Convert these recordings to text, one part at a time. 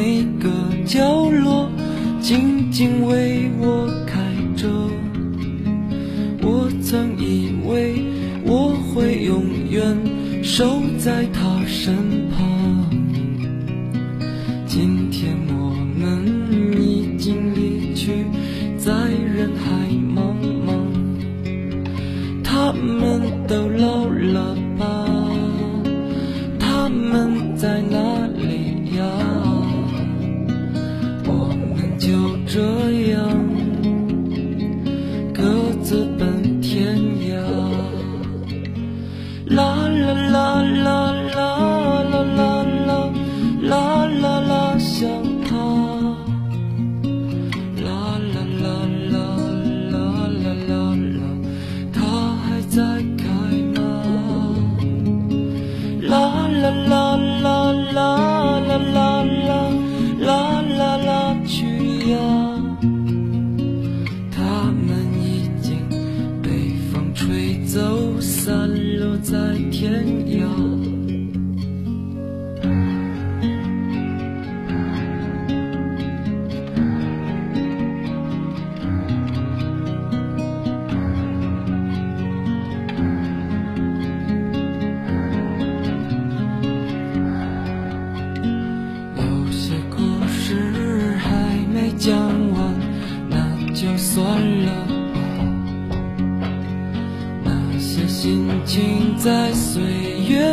每个角落静静为我开着。我曾以为我会永远守在走散落在天涯。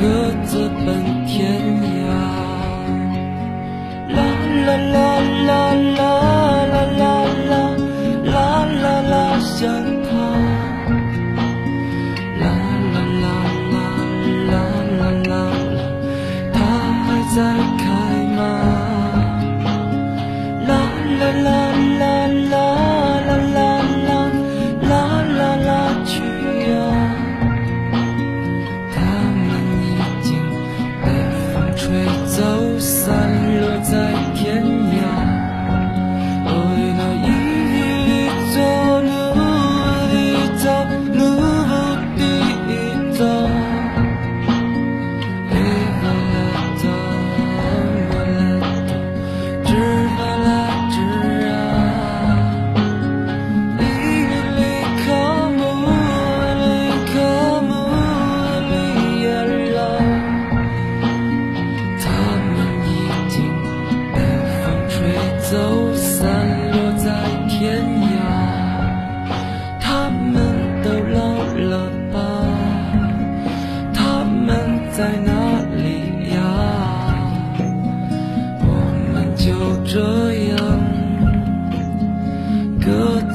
各自奔天涯。啦啦啦啦啦啦啦啦啦啦啦，想他。啦啦啦啦啦啦啦啦，他还在。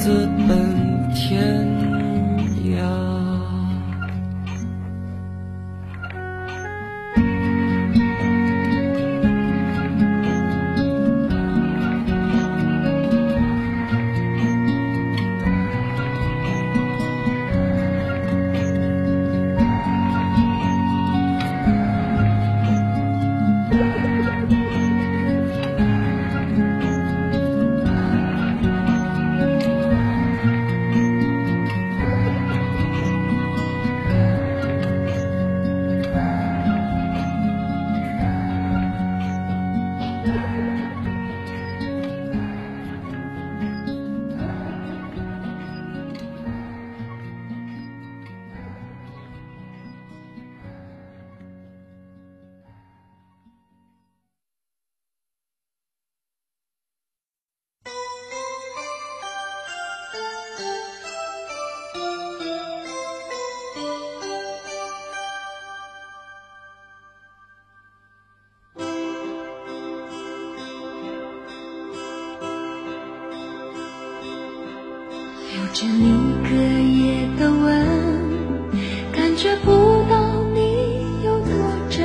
资本。着你隔夜的吻，感觉不到你有多真。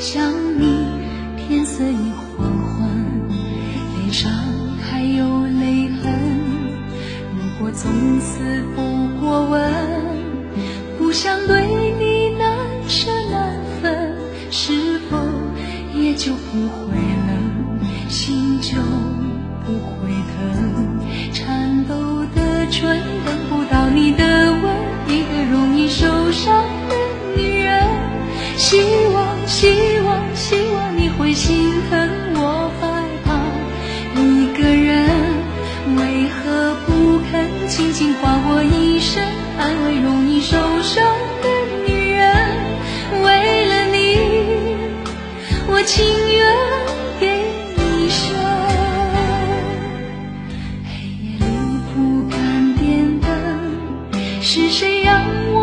想你，天色已黄昏，脸上还有泪痕。如果从此不过问，不想对你难舍难分，是否也就不会冷，心就不会。是谁让我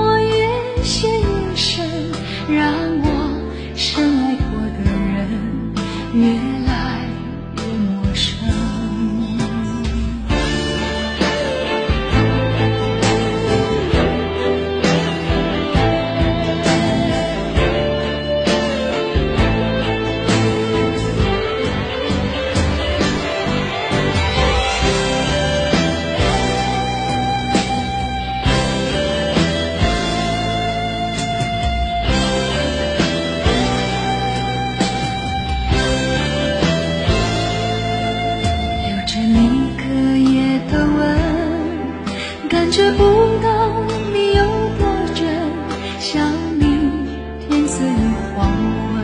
不问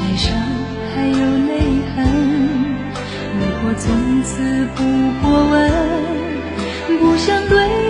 哀伤，还有泪痕。如果从此不过问，不想对。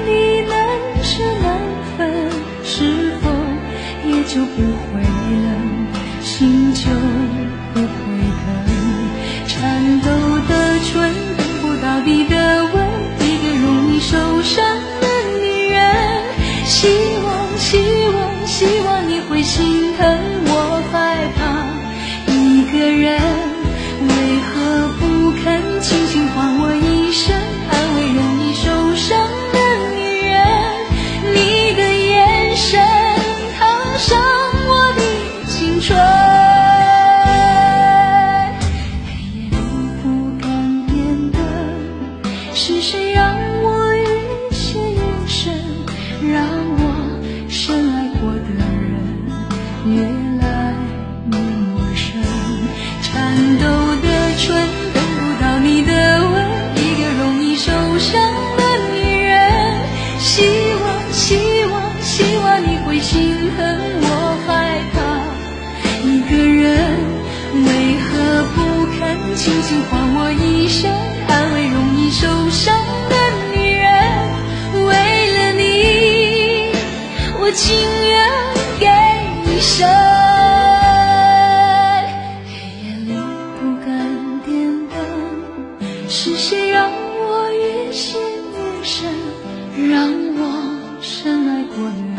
让我深爱过你。